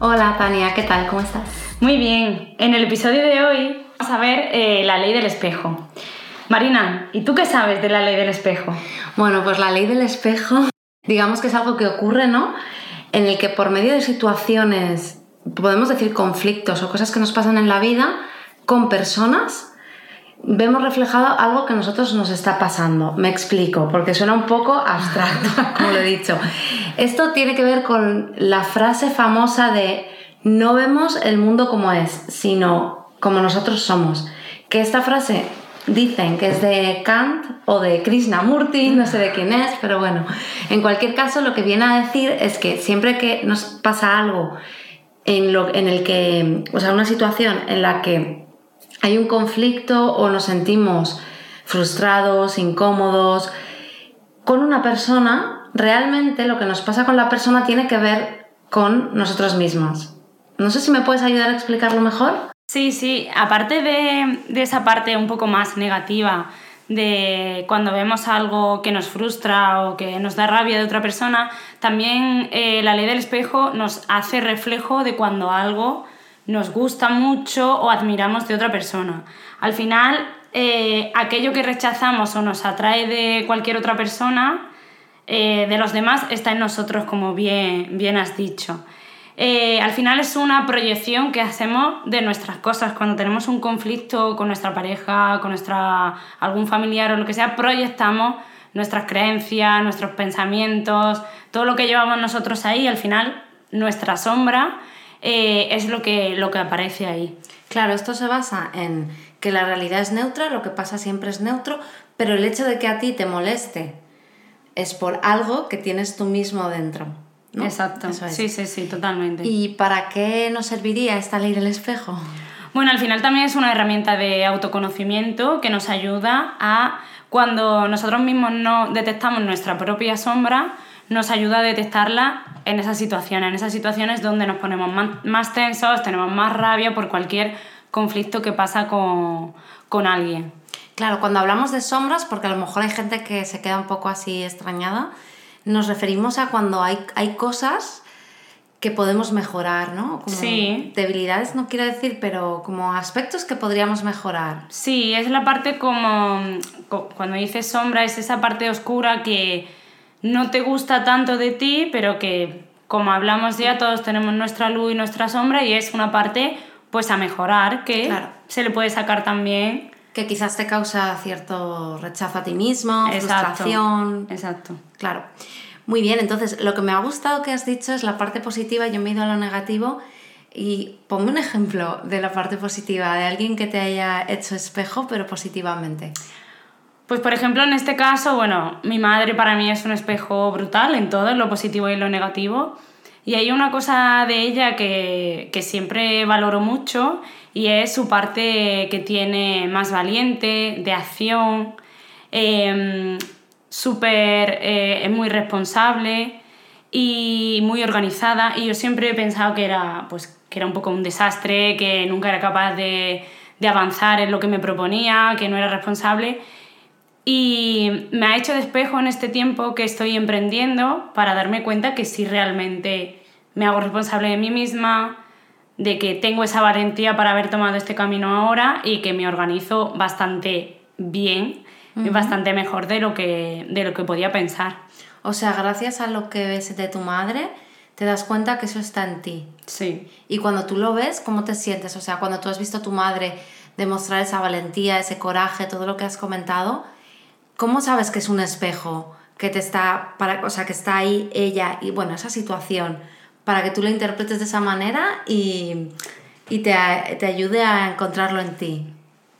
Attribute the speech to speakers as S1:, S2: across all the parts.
S1: Hola Tania, ¿qué tal? ¿Cómo estás?
S2: Muy bien. En el episodio de hoy vamos a ver eh, la ley del espejo. Marina, ¿y tú qué sabes de la ley del espejo?
S1: Bueno, pues la ley del espejo, digamos que es algo que ocurre, ¿no? En el que por medio de situaciones podemos decir conflictos o cosas que nos pasan en la vida con personas, vemos reflejado algo que a nosotros nos está pasando. Me explico, porque suena un poco abstracto, como lo he dicho. Esto tiene que ver con la frase famosa de no vemos el mundo como es, sino como nosotros somos. Que esta frase dicen que es de Kant o de Krishnamurti, no sé de quién es, pero bueno, en cualquier caso lo que viene a decir es que siempre que nos pasa algo en, lo, en el que, o sea, una situación en la que hay un conflicto o nos sentimos frustrados, incómodos con una persona, realmente lo que nos pasa con la persona tiene que ver con nosotros mismos. No sé si me puedes ayudar a explicarlo mejor.
S2: Sí, sí, aparte de, de esa parte un poco más negativa de cuando vemos algo que nos frustra o que nos da rabia de otra persona, también eh, la ley del espejo nos hace reflejo de cuando algo nos gusta mucho o admiramos de otra persona. Al final, eh, aquello que rechazamos o nos atrae de cualquier otra persona, eh, de los demás, está en nosotros, como bien, bien has dicho. Eh, al final es una proyección que hacemos de nuestras cosas. Cuando tenemos un conflicto con nuestra pareja, con nuestra, algún familiar o lo que sea, proyectamos nuestras creencias, nuestros pensamientos, todo lo que llevamos nosotros ahí, al final nuestra sombra eh, es lo que, lo que aparece ahí.
S1: Claro, esto se basa en que la realidad es neutra, lo que pasa siempre es neutro, pero el hecho de que a ti te moleste es por algo que tienes tú mismo dentro.
S2: Exacto. Sí, sí, sí, totalmente.
S1: ¿Y para qué nos serviría esta ley del espejo?
S2: Bueno, al final también es una herramienta de autoconocimiento que nos ayuda a, cuando nosotros mismos no detectamos nuestra propia sombra, nos ayuda a detectarla en esas situaciones, en esas situaciones donde nos ponemos más, tensos, tenemos más rabia por cualquier conflicto que pasa con, con alguien.
S1: Claro, cuando hablamos de sombras, porque a lo mejor hay gente que se queda un poco así extrañada, nos referimos a cuando hay, hay cosas que podemos mejorar, ¿no?
S2: Como sí.
S1: Debilidades no quiero decir, pero como aspectos que podríamos mejorar.
S2: Sí, es la parte como, cuando dices sombra, es esa parte oscura que no te gusta tanto de ti, pero que como hablamos ya, todos tenemos nuestra luz y nuestra sombra y es una parte pues a mejorar que se le puede sacar también
S1: que quizás te causa cierto rechazo a ti mismo, frustración.
S2: Exacto.
S1: Claro. Muy bien, entonces lo que me ha gustado que has dicho es la parte positiva, yo me he ido a lo negativo y ponme un ejemplo de la parte positiva, de alguien que te haya hecho espejo, pero positivamente.
S2: Pues por ejemplo, en este caso, bueno, mi madre para mí es un espejo brutal en todo, en lo positivo y en lo negativo. Y hay una cosa de ella que, que siempre valoro mucho y es su parte que tiene más valiente, de acción, súper, eh, es muy responsable y muy organizada y yo siempre he pensado que era, pues, que era un poco un desastre, que nunca era capaz de, de avanzar en lo que me proponía, que no era responsable. Y me ha hecho despejo en este tiempo que estoy emprendiendo para darme cuenta que sí realmente me hago responsable de mí misma, de que tengo esa valentía para haber tomado este camino ahora y que me organizo bastante bien y bastante mejor de lo, que, de lo que podía pensar.
S1: O sea, gracias a lo que ves de tu madre, te das cuenta que eso está en ti.
S2: Sí.
S1: Y cuando tú lo ves, ¿cómo te sientes? O sea, cuando tú has visto a tu madre demostrar esa valentía, ese coraje, todo lo que has comentado, ¿cómo sabes que es un espejo? Que te está, para, o sea, que está ahí ella y bueno, esa situación para que tú lo interpretes de esa manera y, y te, te, ayude a encontrarlo en ti.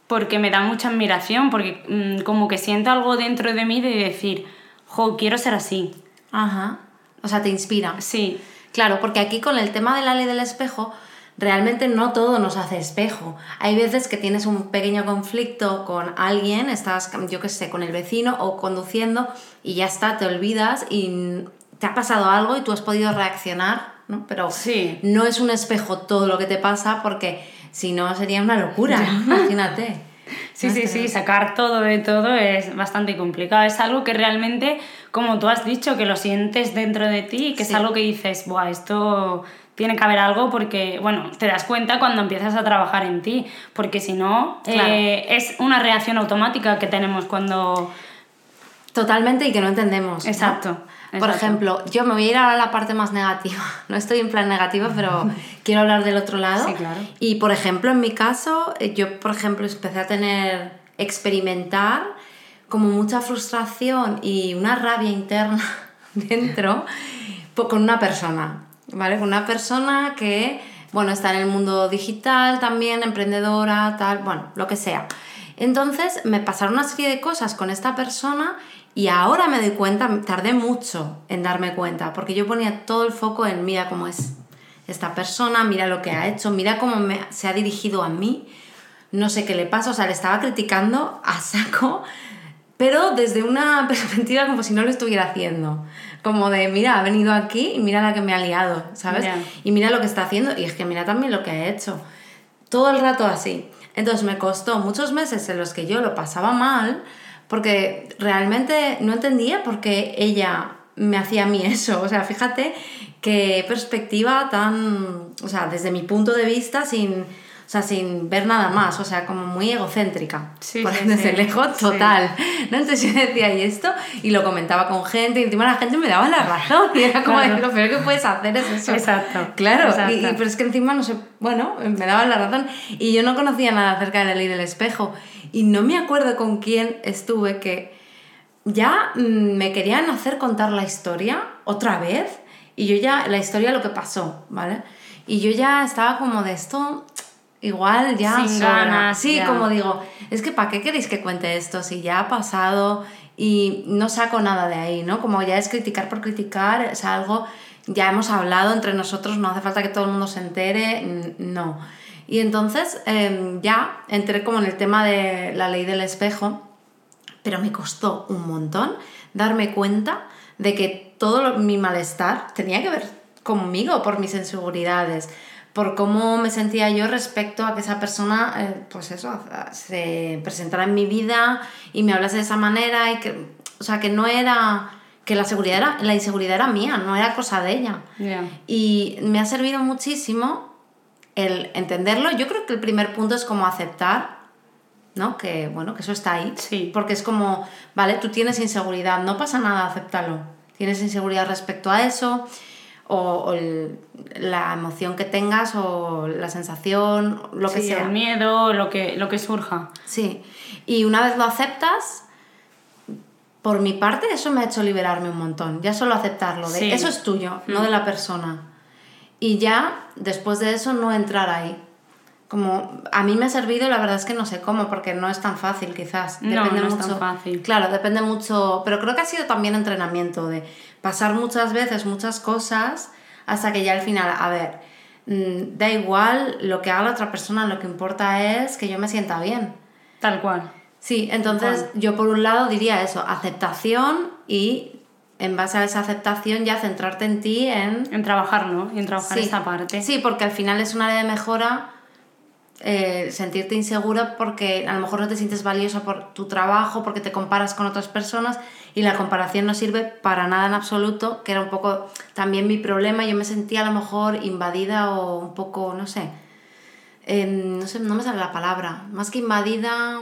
S2: Porque me da mucha admiración, porque mm, como que siento algo dentro de mí de decir, jo, quiero ser así.
S1: Ajá. O sea, te inspira.
S2: Sí.
S1: Claro, porque aquí con el tema de la ley del espejo, realmente no todo nos hace espejo. Hay veces que tienes un pequeño conflicto con alguien, estás, yo qué sé, con el vecino o conduciendo y ya está, te olvidas y te ha pasado algo y tú has podido reaccionar, ¿no? Pero
S2: Sí.
S1: no es un espejo todo lo que te pasa porque si no sería una locura, imagínate.
S2: Sí, sí, sí, sacar todo de todo es bastante complicado. Es algo que realmente, como tú has dicho, que lo sientes dentro de ti y que
S1: Sí.
S2: es algo que dices, Buah, esto tiene que haber algo porque, bueno, te das cuenta cuando empiezas a trabajar en ti, porque si no,
S1: Claro.
S2: eh, es una reacción automática que tenemos cuando...
S1: Totalmente y que no entendemos. ¿no?
S2: Exacto,
S1: Por ejemplo, yo me voy a ir ahora a la parte más negativa. No estoy en plan negativa, pero quiero hablar del otro lado.
S2: Sí, claro.
S1: Y por ejemplo, en mi caso, eh, yo por ejemplo empecé a tener, experimentar como mucha frustración y una rabia interna dentro con una persona, ¿vale? Una persona que, bueno, está en el mundo digital también, emprendedora, tal, bueno, lo que sea. Entonces me pasaron una serie de cosas con esta persona y ahora me doy cuenta, tardé mucho en darme cuenta, porque yo ponía todo el foco en mira cómo es esta persona, mira lo que ha hecho, mira cómo se ha dirigido a mí, no sé qué le pasa, o sea, le estaba criticando a saco, pero desde una perspectiva como si no lo estuviera haciendo. Como de, mira, ha venido aquí y mira la que me ha liado, ¿sabes? Y mira lo que está haciendo y es que mira también lo que ha hecho. Todo el rato así. Entonces me costó muchos meses en los que yo lo pasaba mal porque realmente no entendía por qué ella me hacía a mí eso. O sea, fíjate qué perspectiva tan, o sea, desde mi punto de vista sin, sea, sin ver nada más, o sea, como muy egocéntrica.
S2: Sí,
S1: por
S2: sí,
S1: desde
S2: sí.
S1: lejos total. ¿no? Entonces yo decía, ¿y esto? Y lo comentaba con gente, y encima la gente me daba la razón. Y era como,
S2: Claro.
S1: lo peor que puedes hacer es eso.
S2: Exacto,
S1: Claro,
S2: exacto.
S1: Y, y- pero es que encima no sé, bueno, me daban la razón. Y yo no conocía nada acerca de la ley del espejo. Y no me acuerdo con quién estuve que ya mm, me querían hacer contar la historia otra vez. Y yo ya, la historia lo que pasó, ¿vale? Y yo ya estaba como de esto, igual ya.
S2: Sin ganas,
S1: Sí, como digo, es que ¿para qué queréis que cuente esto si ya ha pasado y no saco nada de ahí, ¿no? Como ya es criticar por criticar, es algo, ya hemos hablado entre nosotros, no hace falta que todo el mundo se entere, no. Y entonces em, ya entré como en el tema de la ley del espejo, pero me costó un montón darme cuenta de que todo lo- mi malestar tenía que ver conmigo, por mis inseguridades, por cómo me sentía yo respecto a que esa persona, eh, pues eso, se presentara en mi vida y me hablase de esa manera y que, o sea, que no era, que la seguridad era, la inseguridad era mía, no era cosa de ella. Y me ha servido muchísimo el entenderlo. Yo creo que el primer punto es como aceptar, ¿no? Que, bueno, que eso está ahí.
S2: Sí.
S1: Porque es como, vale, tú tienes inseguridad, no pasa nada, acéptalo. Tienes inseguridad respecto a eso, o, o el- la emoción que tengas, o la sensación, lo que
S2: Sí,
S1: sea.
S2: el miedo, lo que, lo que surja.
S1: Sí. Y una vez lo aceptas, por mi parte, eso me ha hecho liberarme un montón. Ya solo aceptarlo, de
S2: Sí.
S1: eso es tuyo, no de la persona. Y ya, después de eso, no entrar ahí. Como a mí me ha servido, la verdad es que no sé cómo, porque no es tan fácil, quizás.
S2: No,
S1: Depende
S2: no es
S1: mucho.
S2: tan fácil.
S1: Claro, depende mucho. Pero creo que ha sido también entrenamiento de pasar muchas veces muchas cosas hasta que ya al final, a ver, mm, da igual lo que haga la otra persona, lo que importa es que yo me sienta bien.
S2: Tal cual.
S1: Sí, entonces yo por un lado diría eso, aceptación y en base a esa aceptación ya centrarte en ti, en...
S2: En trabajarlo y en trabajar
S1: Sí.
S2: esa parte.
S1: Sí, porque al final es un área de mejora eh, sentirte insegura porque a lo mejor no te sientes valiosa por tu trabajo, porque te comparas con otras personas y la comparación no sirve para nada en absoluto, que era un poco también mi problema. Yo me sentía a lo mejor invadida o un poco, no sé, em, no sé, no me sale la palabra, más que invadida,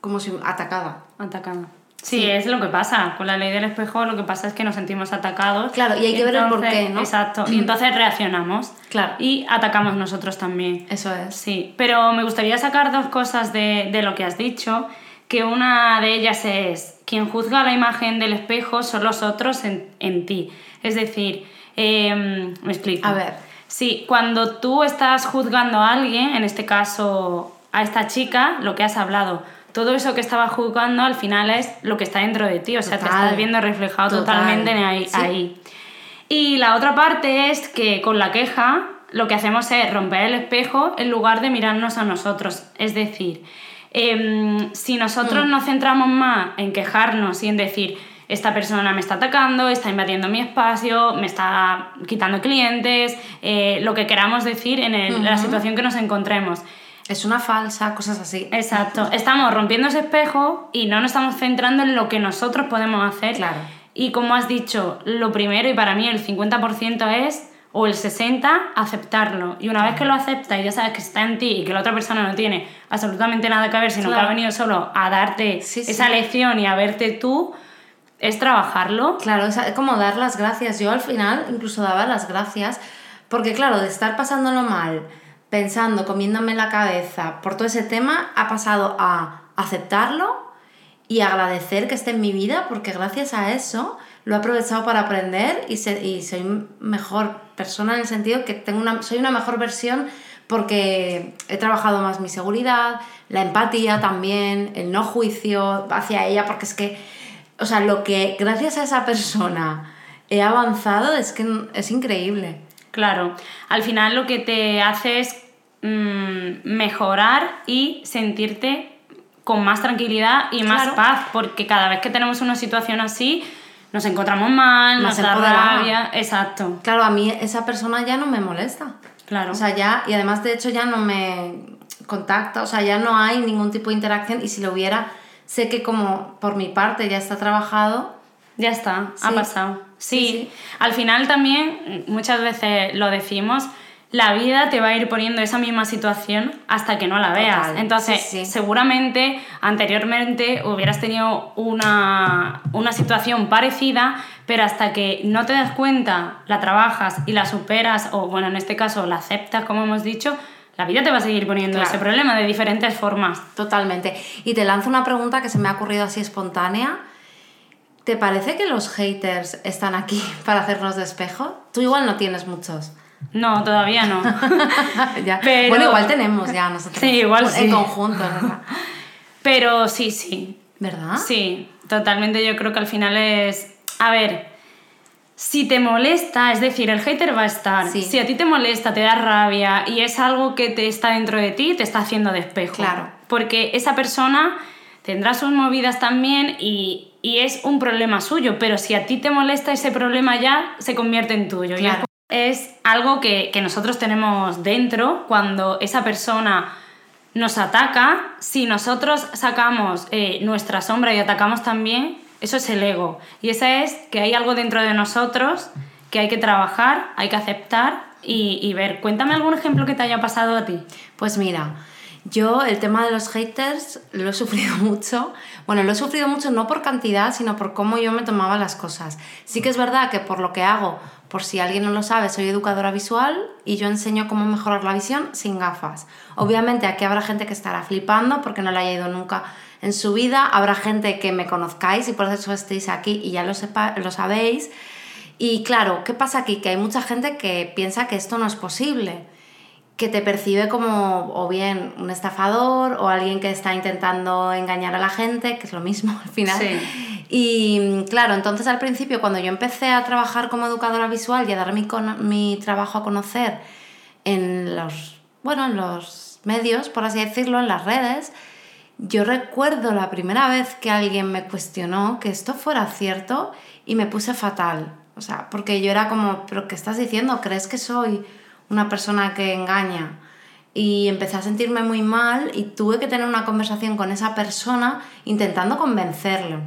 S1: como si atacada.
S2: Atacada. Sí, es lo que pasa. Con la ley del espejo lo que pasa es que nos sentimos atacados.
S1: Claro, y hay que ver el
S2: Entonces-
S1: porqué, ¿no?
S2: Exacto. Y entonces reaccionamos.
S1: Claro.
S2: Y atacamos nosotros también.
S1: Eso es.
S2: Sí, pero me gustaría sacar dos cosas de, de lo que has dicho, que una de ellas es, quien juzga la imagen del espejo son los otros en, en ti. Es decir, em, me explico.
S1: A ver.
S2: Sí, cuando tú estás juzgando a alguien, en este caso a esta chica, lo que has hablado, todo eso que estaba juzgando al final es lo que está dentro de ti, o sea, te
S1: Total.
S2: estás viendo reflejado
S1: Total.
S2: totalmente en ahí,
S1: Sí.
S2: ahí. Y la otra parte es que con la queja lo que hacemos es romper el espejo en lugar de mirarnos a nosotros. Es decir, em, si nosotros
S1: Mm.
S2: nos centramos más en quejarnos y en decir, esta persona me está atacando, está invadiendo mi espacio, me está quitando clientes, eh, lo que queramos decir en el- la situación que nos encontremos.
S1: Es una falsa, cosas así.
S2: Exacto, estamos rompiendo ese espejo y no nos estamos centrando en lo que nosotros podemos hacer.
S1: Claro.
S2: Y como has dicho, lo primero y para mí el 50% es, o el 60%, aceptarlo. Y una vez que lo aceptas y ya sabes que está en ti y que la otra persona no tiene absolutamente nada que ver, sino que
S1: Claro.
S2: ha venido solo a darte
S1: Sí, sí.
S2: esa lección y a verte tú, es trabajarlo.
S1: Claro, es como dar las gracias. Yo al final incluso daba las gracias, porque claro, de estar pasándolo mal, pensando, comiéndome la cabeza por todo ese tema, ha pasado a aceptarlo y agradecer que esté en mi vida, porque gracias a eso lo he aprovechado para aprender y, y soy mejor persona en el sentido que tengo una, soy una mejor versión porque he trabajado más mi seguridad, la empatía también, el no juicio hacia ella, porque es que, o sea, lo que gracias a esa persona he avanzado es que es increíble.
S2: Claro, al final lo que te hace es mm, mejorar y sentirte con más tranquilidad y más
S1: Claro.
S2: paz, porque cada vez que tenemos una situación así, nos encontramos mal,
S1: Más
S2: nos da rabia. Exacto,
S1: Claro, a mí esa persona ya no me molesta.
S2: claro.
S1: O sea, ya, y además de hecho ya no me contacta, o sea, ya no hay ningún tipo de interacción y si lo hubiera, sé que como por mi parte ya está trabajado,
S2: Ya está, ha pasado. Sí, al final también, muchas veces lo decimos, la vida te va a ir poniendo esa misma situación hasta que no la veas.
S1: Total,
S2: Entonces,
S1: sí, sí.
S2: seguramente anteriormente hubieras tenido una, una situación parecida, pero hasta que no te das cuenta, la trabajas y la superas, o bueno, en este caso la aceptas, como hemos dicho, la vida te va a seguir poniendo
S1: Claro.
S2: ese problema de diferentes formas.
S1: totalmente. Y te lanzo una pregunta que se me ha ocurrido así espontánea. ¿Te parece que los haters están aquí para hacernos de espejo? Tú igual no tienes muchos.
S2: No, todavía no.
S1: Ya.
S2: Pero-
S1: Bueno, igual tenemos ya nosotros.
S2: Sí, igual
S1: En
S2: sí.
S1: conjunto, ¿verdad?
S2: Pero sí, sí,
S1: ¿Verdad?
S2: Sí, totalmente. Yo creo que al final es. A ver, si te molesta, es decir, el hater va a estar.
S1: Sí.
S2: Si a ti te molesta, te da rabia y es algo que te está dentro de ti, te está haciendo de espejo.
S1: Claro.
S2: Porque esa persona tendrá sus movidas también y, y es un problema suyo, pero si a ti te molesta ese problema ya se convierte en tuyo. Y
S1: Claro.
S2: es algo que, que nosotros tenemos dentro cuando esa persona nos ataca, si nosotros sacamos eh, nuestra sombra y atacamos también, eso es el ego. Y esa es que hay algo dentro de nosotros que hay que trabajar, hay que aceptar y, y ver. Cuéntame algún ejemplo que te haya pasado a ti.
S1: Pues mira, yo el tema de los haters lo he sufrido mucho. Bueno, lo he sufrido mucho no por cantidad, sino por cómo yo me tomaba las cosas. Sí que es verdad que por lo que hago, por si alguien no lo sabe, soy educadora visual y yo enseño cómo mejorar la visión sin gafas. Obviamente aquí habrá gente que estará flipando porque no la haya ido nunca en su vida, habrá gente que me conozcáis y por eso estéis aquí y ya lo, lo sabéis. Y claro, ¿qué pasa aquí? Que hay mucha gente que piensa que esto no es posible que te percibe como o bien un estafador o alguien que está intentando engañar a la gente, que es lo mismo al final.
S2: Sí.
S1: Y claro, entonces al principio cuando yo empecé a trabajar como educadora visual y a dar mi, cono- mi trabajo a conocer en los, bueno, en los medios, por así decirlo, en las redes, yo recuerdo la primera vez que alguien me cuestionó que esto fuera cierto y me puse fatal. O sea, porque yo era como, ¿pero qué estás diciendo? ¿Crees que soy una persona que engaña? Y empecé a sentirme muy mal y tuve que tener una conversación con esa persona intentando convencerlo.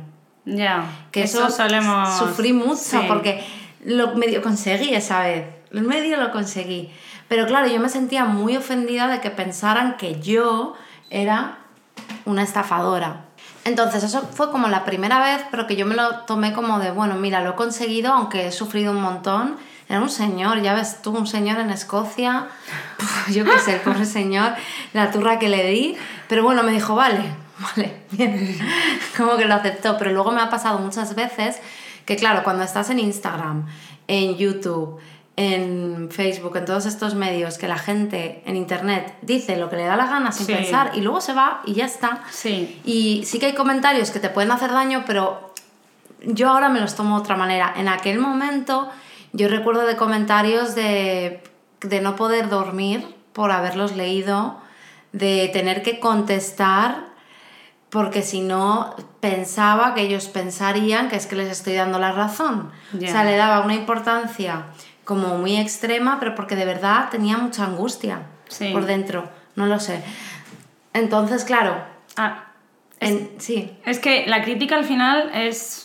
S2: Ya,
S1: Que eso,
S2: solemos...
S1: sufrí mucho
S2: Sí.
S1: porque lo medio conseguí esa vez. El medio lo conseguí. Pero claro, yo me sentía muy ofendida de que pensaran que yo era una estafadora. Entonces eso fue como la primera vez, pero que yo me lo tomé como de, bueno, mira, lo he conseguido, aunque he sufrido un montón. Era un señor, ya ves tú, un señor en Escocia, yo qué sé, el pobre señor, la turra que le di, pero bueno, me dijo, vale, vale, bien, como que lo aceptó, pero luego me ha pasado muchas veces que claro, cuando estás en Instagram, en YouTube, en Facebook, en todos estos medios, que la gente en Internet dice lo que le da la gana sin
S2: Sí.
S1: pensar y luego se va y ya está.
S2: Sí,
S1: Y sí que hay comentarios que te pueden hacer daño, pero yo ahora me los tomo de otra manera. En aquel momento yo recuerdo de comentarios de de no poder dormir por haberlos leído, de tener que contestar porque si no pensaba que ellos pensarían que es que les estoy dando la razón. O sea, le daba una importancia como muy extrema, pero porque de verdad tenía mucha angustia por dentro, no lo sé. Entonces, claro,
S2: ah, sí. Es que la crítica al final es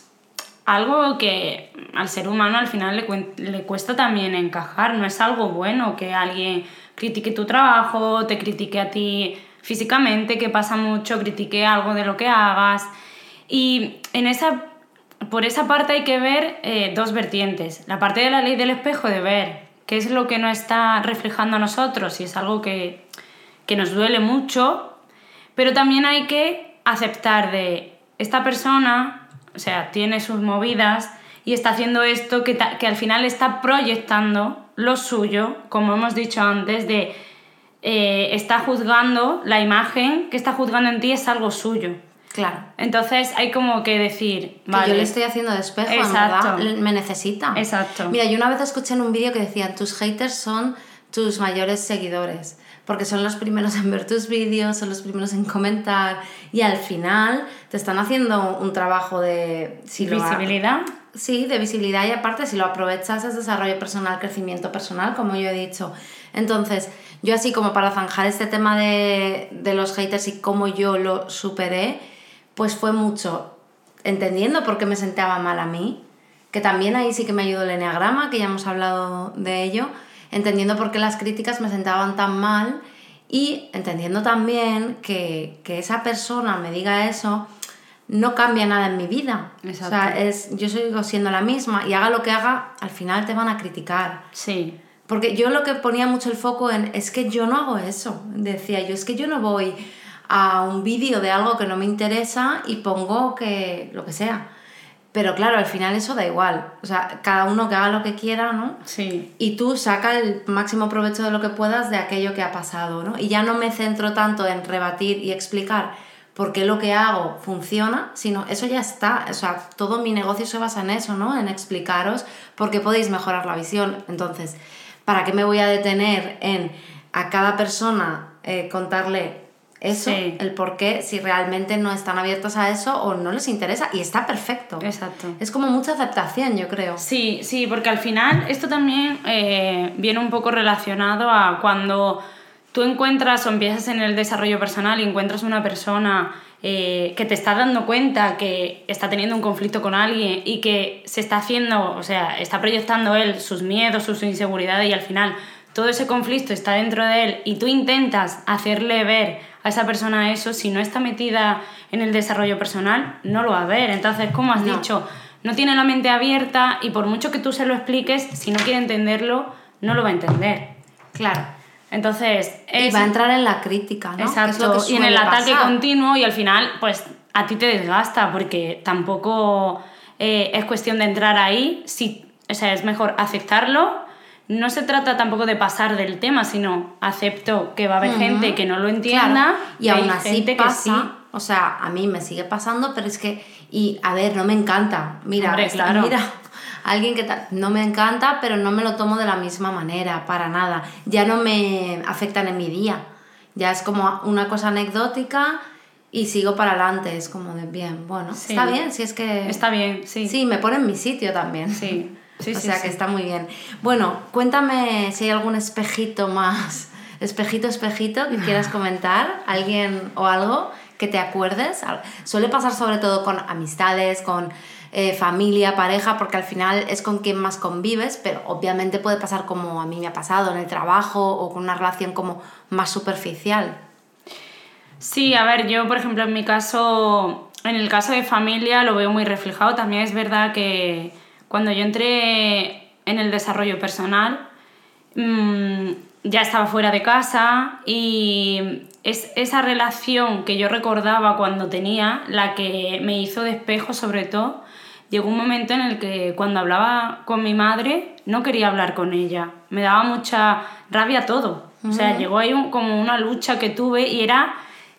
S2: algo que al ser humano al final le, le cuesta también encajar, no es algo bueno que alguien critique tu trabajo, te critique a ti físicamente, que pasa mucho, critique algo de lo que hagas. Y en esa, por esa parte hay que ver eh, dos vertientes. La parte de la ley del espejo, de ver qué es lo que no está reflejando a nosotros y es algo que, que nos duele mucho, pero también hay que aceptar de esta persona, o sea, tiene sus movidas y está haciendo esto que, que al final está proyectando lo suyo, como hemos dicho antes, de eh, está juzgando la imagen que está juzgando en ti es algo suyo.
S1: Claro.
S2: Entonces hay como que decir,
S1: que yo le estoy haciendo de espejo, Exacto. me necesita.
S2: Exacto.
S1: Mira, yo una vez escuché en un vídeo que decían, tus haters son tus mayores seguidores, porque son los primeros en ver tus vídeos, son los primeros en comentar y al final te están haciendo un trabajo de
S2: visibilidad.
S1: sí, de visibilidad y aparte si lo aprovechas es desarrollo personal, crecimiento personal, como yo he dicho. Entonces, yo así como para zanjar este tema de, los haters y cómo yo lo superé, pues fue mucho entendiendo por qué me sentaba mal a mí, que también ahí sí que me ayudó el enneagrama, que ya hemos hablado de ello, entendiendo por qué las críticas me sentaban tan mal y entendiendo también que, esa persona me diga eso no cambia nada en mi vida. O sea, es, yo sigo siendo la misma y haga lo que haga, al final te van a criticar.
S2: Sí.
S1: Porque yo lo que ponía mucho el foco en es que yo no hago eso. Decía yo, es que yo no voy a un vídeo de algo que no me interesa y pongo que lo que sea. Pero claro, al final eso da igual. O sea, cada uno que haga lo que quiera, ¿no?
S2: Sí.
S1: Y tú saca el máximo provecho de lo que puedas de aquello que ha pasado, ¿no? Y ya no me centro tanto en rebatir y explicar por qué lo que hago funciona, sino eso ya está. O sea, todo mi negocio se basa en eso, ¿no? En explicaros por qué podéis mejorar la visión. Entonces, ¿para qué me voy a detener en a cada persona eh, contarle eso, el por qué, si realmente no están abiertos a eso o no les interesa? Y está perfecto.
S2: Exacto.
S1: Es como mucha aceptación, yo creo.
S2: Sí, sí, porque al final esto también eh, viene un poco relacionado a cuando tú encuentras o empiezas en el desarrollo personal y encuentras una persona eh, que te está dando cuenta que está teniendo un conflicto con alguien y que se está haciendo, o sea, está proyectando él sus miedos, sus inseguridades y al final todo ese conflicto está dentro de él y tú intentas hacerle ver a esa persona eso, si no está metida en el desarrollo personal, no lo va a ver. Entonces, como has dicho, no tiene la mente abierta y por mucho que tú se lo expliques, si no quiere entenderlo, no lo va a entender.
S1: Claro.
S2: Entonces.
S1: Y va a entrar en la crítica, ¿no?
S2: Exacto. y en el ataque continuo y al final, pues a ti te desgasta porque tampoco eh, es cuestión de entrar ahí. Si, o sea, es mejor aceptarlo. No se trata tampoco de pasar del tema, sino acepto que va a haber gente que no lo entienda.
S1: Y aún así pasa. O sea, a mí me sigue pasando, pero es que. Y a ver, no me encanta. Mira, claro. mira alguien que no me encanta, pero no me lo tomo de la misma manera, para nada. Ya no me afectan en mi día. Ya es como una cosa anecdótica y sigo para adelante. Es como de bien, bueno, está bien, si es que.
S2: Está bien, sí.
S1: Sí, me pone en mi sitio también.
S2: Sí. Sí,
S1: o sea que está muy bien. Bueno, cuéntame si hay algún espejito más, espejito, espejito que quieras comentar, alguien o algo que te acuerdes. Suele pasar sobre todo con amistades, con eh, familia, pareja, porque al final es con quien más convives, pero obviamente puede pasar como a mí me ha pasado en el trabajo o con una relación como más superficial.
S2: Sí, a ver, yo por ejemplo en mi caso, en el caso de familia lo veo muy reflejado. También es verdad que cuando yo entré en el desarrollo personal, mmm, ya estaba fuera de casa y es esa relación que yo recordaba cuando tenía la que me hizo despejo sobre todo llegó un momento en el que cuando hablaba con mi madre no quería hablar con ella. Me daba mucha rabia todo. O sea, llegó ahí como una lucha que tuve y era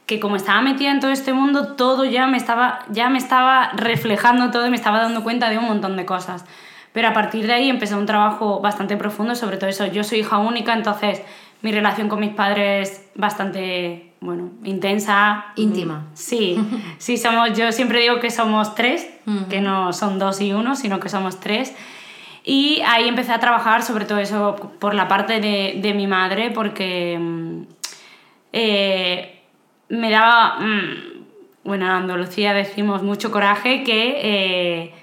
S2: que como estaba metida en todo este mundo, todo ya me estaba, ya me estaba reflejando todo y me estaba dando cuenta de un montón de cosas. Pero a partir de ahí empezó un trabajo bastante profundo sobre todo eso. Yo soy hija única, entonces mi relación con mis padres es bastante, bueno, intensa.
S1: Íntima.
S2: Sí, sí, somos, yo siempre digo que somos tres, que no son dos y uno, sino que somos tres. Y ahí empecé a trabajar sobre todo eso por la parte de, de mi madre, porque mm, eh, me daba, mm, bueno, en Andalucía decimos mucho coraje que eh,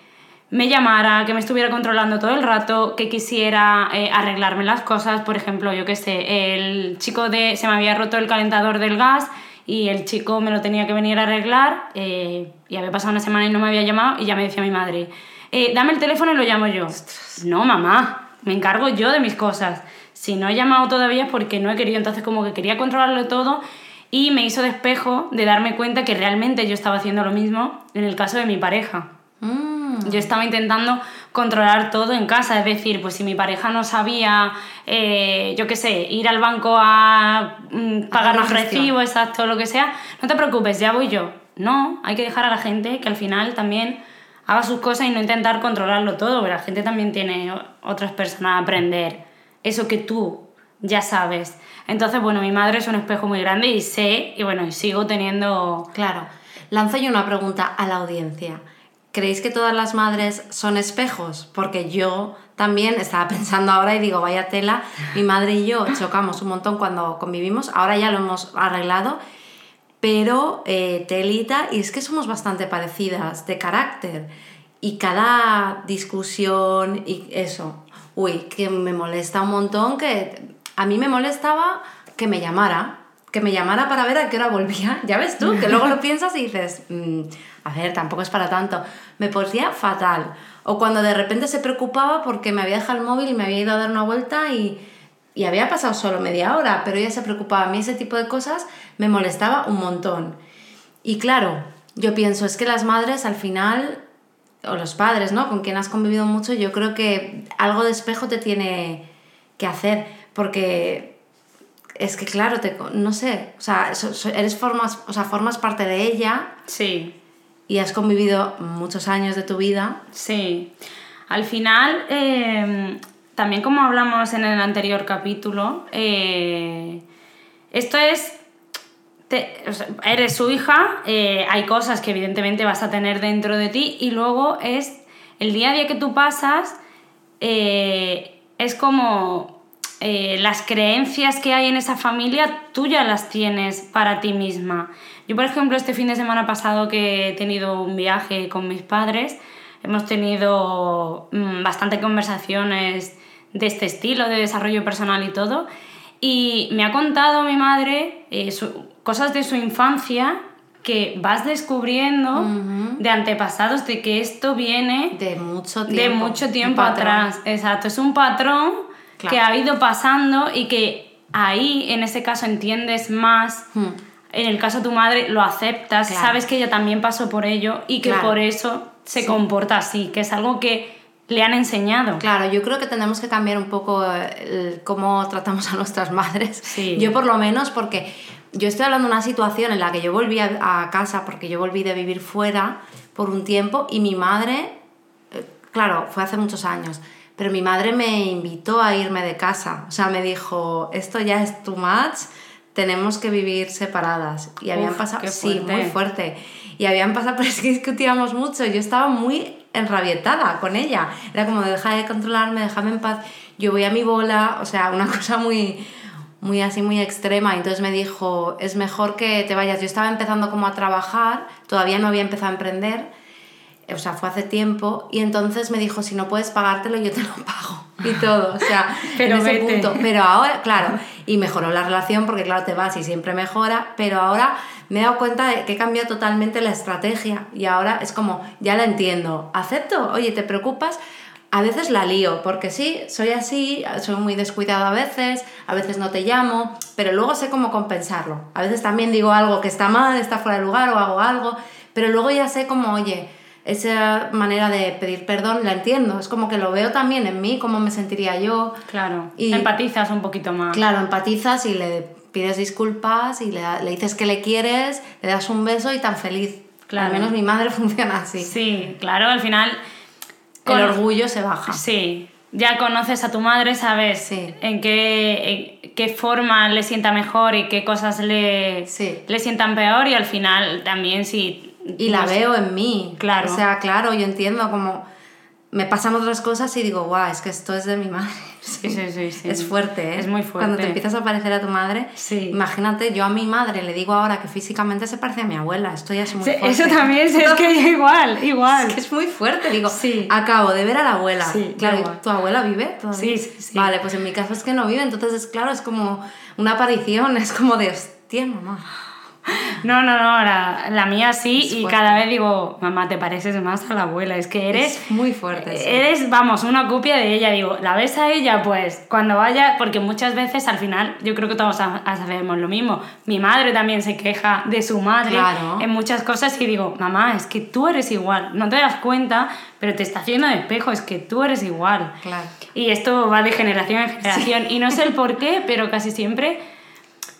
S2: me llamara, que me estuviera controlando todo el rato, que quisiera eh, arreglarme las cosas. Por ejemplo, yo qué sé, el chico de. se me había roto el calentador del gas y el chico me lo tenía que venir a arreglar eh, y había pasado una semana y no me había llamado y ya me decía mi madre, eh, dame el teléfono y lo llamo yo. No, mamá, me encargo yo de mis cosas. Si no he llamado todavía es porque no he querido, entonces como que quería controlarlo todo y me hizo despejo de darme cuenta que realmente yo estaba haciendo lo mismo en el caso de mi pareja.
S1: Mm.
S2: Yo estaba intentando controlar todo en casa, es decir, pues si mi pareja no sabía, eh, yo qué sé, ir al banco a mm, pagar los recibos, exacto, lo que sea, no te preocupes, ya voy yo. No, hay que dejar a la gente que al final también haga sus cosas y no intentar controlarlo todo, porque la gente también tiene otras personas a aprender eso que tú ya sabes. Entonces, bueno, mi madre es un espejo muy grande y sé, y bueno, y sigo teniendo...
S1: Claro. Lanzo yo una pregunta a la audiencia. ¿Creéis que todas las madres son espejos? Porque yo también estaba pensando ahora y digo, vaya tela, mi madre y yo chocamos un montón cuando convivimos, ahora ya lo hemos arreglado, pero eh, telita, y es que somos bastante parecidas de carácter. Y cada discusión y eso, uy, que me molesta un montón, que a mí me molestaba que me llamara, que me llamara para ver a qué hora volvía. Ya ves tú, que luego lo piensas y dices, "Mm, a ver, tampoco es para tanto. Me ponía fatal. O cuando de repente se preocupaba porque me había dejado el móvil y me había ido a dar una vuelta y, y había pasado solo media hora, pero ella se preocupaba. A mí ese tipo de cosas me molestaba un montón. Y claro, yo pienso, es que las madres al final, o los padres, ¿no? Con quien has convivido mucho, yo creo que algo de espejo te tiene que hacer, porque es que claro, te, no sé, o sea, eres formas, o sea, formas parte de ella
S2: Sí,
S1: y has convivido muchos años de tu vida.
S2: Sí, al final, eh, también como hablamos en el anterior capítulo, eh, esto es, te- o sea, eres su hija, eh, hay cosas que evidentemente vas a tener dentro de ti y luego es el día a día que tú pasas, eh, es como eh, las creencias que hay en esa familia, tú ya las tienes para ti misma. Yo, por ejemplo, este fin de semana pasado que he tenido un viaje con mis padres, hemos tenido mm, bastante conversaciones de este estilo, de desarrollo personal y todo, y me ha contado mi madre eh, su- cosas de su infancia que vas descubriendo de antepasados, de que esto viene
S1: De mucho tiempo.
S2: de mucho tiempo atrás. Exacto, es un patrón
S1: Claro.
S2: que ha ido pasando y que ahí, en ese caso, entiendes más.
S1: Hmm.
S2: En el caso de tu madre, lo aceptas,
S1: Claro.
S2: sabes que ella también pasó por ello y que
S1: Claro.
S2: por eso se
S1: Sí.
S2: comporta así, que es algo que le han enseñado.
S1: Claro, yo creo que tenemos que cambiar un poco eh, el cómo tratamos a nuestras madres.
S2: Sí.
S1: Yo por lo menos porque yo estoy hablando de una situación en la que yo volví a, a casa porque yo volví de vivir fuera por un tiempo y mi madre, eh, claro, fue hace muchos años, pero mi madre me invitó a irme de casa. O sea, me dijo, esto ya es too much, tenemos que vivir separadas. Y habían
S2: Uf,
S1: pasado... Sí, muy
S2: fuerte.
S1: Y habían pasado, pero es que discutíamos mucho. Yo estaba muy enrabietada con ella. Era como, deja de controlarme, déjame en paz. Yo voy a mi bola, o sea, una cosa muy, muy así, muy extrema. Entonces me dijo, es mejor que te vayas. Yo estaba empezando como a trabajar, todavía no había empezado a emprender. O sea, fue hace tiempo. Y entonces me dijo, si no puedes pagártelo, yo te lo pago. Y todo, o sea,
S2: Pero
S1: en ese
S2: vete.
S1: punto. Pero ahora, claro, y mejoró la relación porque claro, te vas y siempre mejora, pero ahora me he dado cuenta de que he cambiado totalmente la estrategia y ahora es como, ya la entiendo, acepto, oye, te preocupas, a veces la lío, porque sí, soy así, soy muy descuidado a veces, a veces no te llamo, pero luego sé cómo compensarlo. A veces también digo algo que está mal, está fuera de lugar o hago algo, pero luego ya sé como, oye, esa manera de pedir perdón la entiendo, es como que lo veo también en mí, cómo me sentiría yo,
S2: Claro,
S1: Y-
S2: empatizas un poquito más.
S1: Claro, empatizas y le pides disculpas y le, le dices que le quieres, le das un beso y tan feliz.
S2: Claro.
S1: Al menos mi madre funciona así.
S2: Sí, claro, al final
S1: el orgullo se baja.
S2: Sí, ya conoces a tu madre, sabes
S1: Sí.
S2: en, qué, en qué forma le sienta mejor y qué cosas le,
S1: Sí.
S2: le sientan peor y al final también si...
S1: Y la
S2: no sé,
S1: veo en mí.
S2: Claro.
S1: O sea, claro, yo entiendo como me pasan otras cosas y digo, guau, es que esto es de mi madre.
S2: Sí, sí, sí, sí.
S1: Es fuerte, ¿eh?
S2: Es muy fuerte.
S1: Cuando te empiezas a parecer a tu madre,
S2: Sí.
S1: imagínate, yo a mi madre le digo ahora que físicamente se parece a mi abuela. Esto ya es muy
S2: Sí,
S1: fuerte.
S2: eso también, sí, es que igual, igual.
S1: Es que es muy fuerte, digo,
S2: Sí.
S1: acabo de ver a la abuela.
S2: Sí,
S1: claro,
S2: igual.
S1: ¿tu abuela vive todavía?
S2: Sí, sí, sí.
S1: Vale, pues en mi caso es que no vive, entonces es claro, es como una aparición, es como de, hostia, mamá.
S2: No, no, no, la, la mía sí y cada vez digo, mamá, te pareces más a la abuela, es que eres...
S1: Es muy fuerte. sí.
S2: Eres, vamos, una copia de ella, digo, la ves a ella, pues cuando vaya, porque muchas veces al final yo creo que todos sa- sabemos lo mismo. Mi madre también se queja de su madre
S1: Claro.
S2: en muchas cosas y digo, mamá, es que tú eres igual, no te das cuenta, pero te está haciendo de espejo, es que tú eres igual.
S1: Claro.
S2: Y esto va de generación en generación y no sé el por qué, pero casi siempre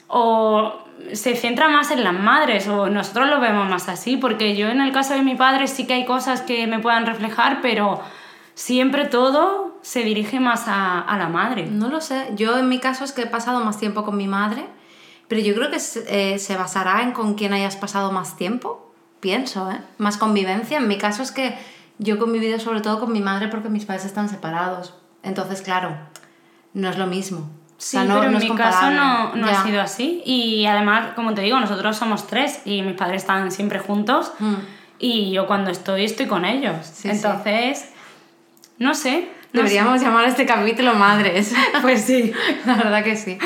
S2: o se centra más en las madres o nosotros lo vemos más así, porque yo en el caso de mi padre sí que hay cosas que me puedan reflejar, pero siempre todo se dirige más a, a la madre.
S1: No lo sé. Yo en mi caso es que he pasado más tiempo con mi madre, pero yo creo que se, eh, basará en con quién hayas pasado más tiempo. Pienso, ¿eh? Más convivencia. En mi caso es que yo he convivido sobre todo con mi madre porque mis padres están separados. Entonces, claro, no es lo mismo. O
S2: Sí,
S1: sea, no-
S2: pero en mi caso no, no ha sido así. Y además, como te digo, nosotros somos tres y mis padres están siempre juntos.
S1: Mm.
S2: Y yo cuando estoy, estoy con ellos.
S1: Sí, sí.
S2: Entonces, no sé. no
S1: Deberíamos llamar a este capítulo Madres.
S2: Pues sí.
S1: La verdad que sí.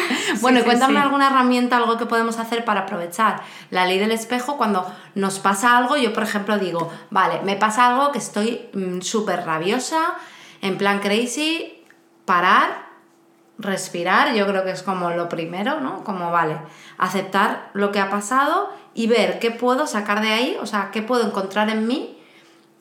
S1: Bueno,
S2: sí,
S1: cuéntame alguna herramienta, algo que podemos hacer para aprovechar la ley del espejo cuando nos pasa algo. Yo, por ejemplo, digo, vale, me pasa algo que estoy mm, súper rabiosa, en plan crazy, parar, respirar, yo creo que es como lo primero, ¿no? Como, vale, aceptar lo que ha pasado y ver qué puedo sacar de ahí, o sea, qué puedo encontrar en mí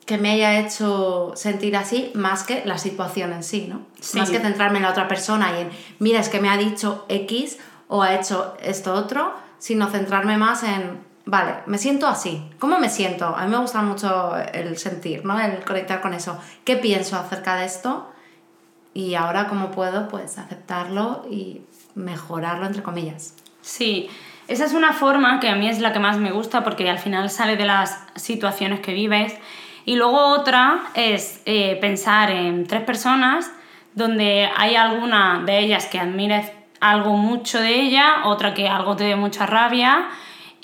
S1: que me haya hecho sentir así más que la situación en sí, ¿no?
S2: Sí.
S1: Más que centrarme en la otra persona y en, mira, es que me ha dicho X o ha hecho esto otro, sino centrarme más en, vale, me siento así. ¿Cómo me siento? A mí me gusta mucho el sentir, ¿no? El conectar con eso. ¿Qué pienso acerca de esto? Y ahora, ¿cómo puedo? Pues aceptarlo y mejorarlo, entre comillas.
S2: Sí, esa es una forma que a mí es la que más me gusta porque al final sale de las situaciones que vives. Y luego otra es eh, pensar en tres personas donde hay alguna de ellas que admires algo mucho de ella, otra que algo te dé mucha rabia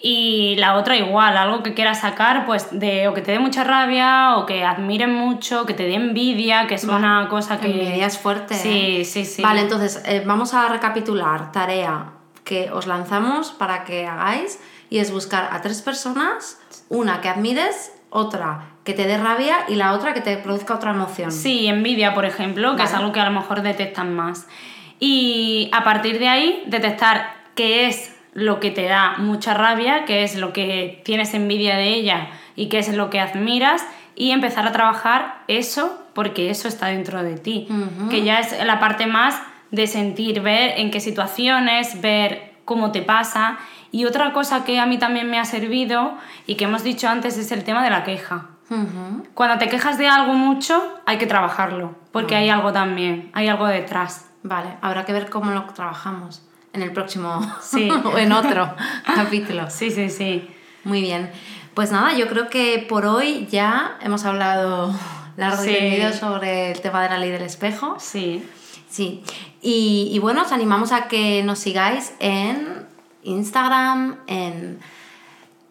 S2: y la otra igual, algo que quieras sacar pues de o que te dé mucha rabia o que admires mucho, que te dé envidia, que es una cosa que...
S1: Envidia es fuerte.
S2: Sí,
S1: ¿eh?
S2: sí, sí.
S1: Vale, entonces eh, vamos a recapitular. Tarea que os lanzamos para que hagáis y es buscar a tres personas, una que admires, otra que te dé rabia y la otra que te produzca otra emoción.
S2: Sí, envidia, por ejemplo, que es algo que a lo mejor detectan más. Y a partir de ahí, detectar qué es lo que te da mucha rabia, qué es lo que tienes envidia de ella y qué es lo que admiras y empezar a trabajar eso porque eso está dentro de ti, que ya es la parte más de sentir, ver en qué situaciones, ver cómo te pasa. Y otra cosa que a mí también me ha servido y que hemos dicho antes es el tema de la queja. Cuando te quejas de algo mucho, hay que trabajarlo, porque hay algo también, hay algo detrás.
S1: Vale, habrá que ver cómo lo trabajamos en el próximo
S2: Sí.
S1: o en otro capítulo.
S2: Sí, sí, sí.
S1: Muy bien. Pues nada, yo creo que por hoy ya hemos hablado largo y
S2: Sí.
S1: tendido sobre el tema de la ley del espejo.
S2: Sí.
S1: Sí. Y, y bueno, os animamos a que nos sigáis en Instagram, en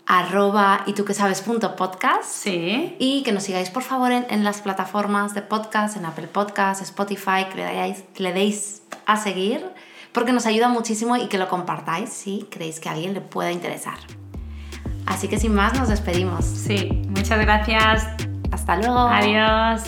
S1: arroba y tú que sabes punto podcast.
S2: Sí.
S1: Y que nos sigáis por favor en, en las plataformas de podcast, en Apple Podcast, Spotify, que le, dais- que le deis a seguir, porque nos ayuda muchísimo y que lo compartáis si creéis que a alguien le pueda interesar. Así que sin más, nos despedimos.
S2: Sí. Muchas gracias.
S1: Hasta luego.
S2: Adiós.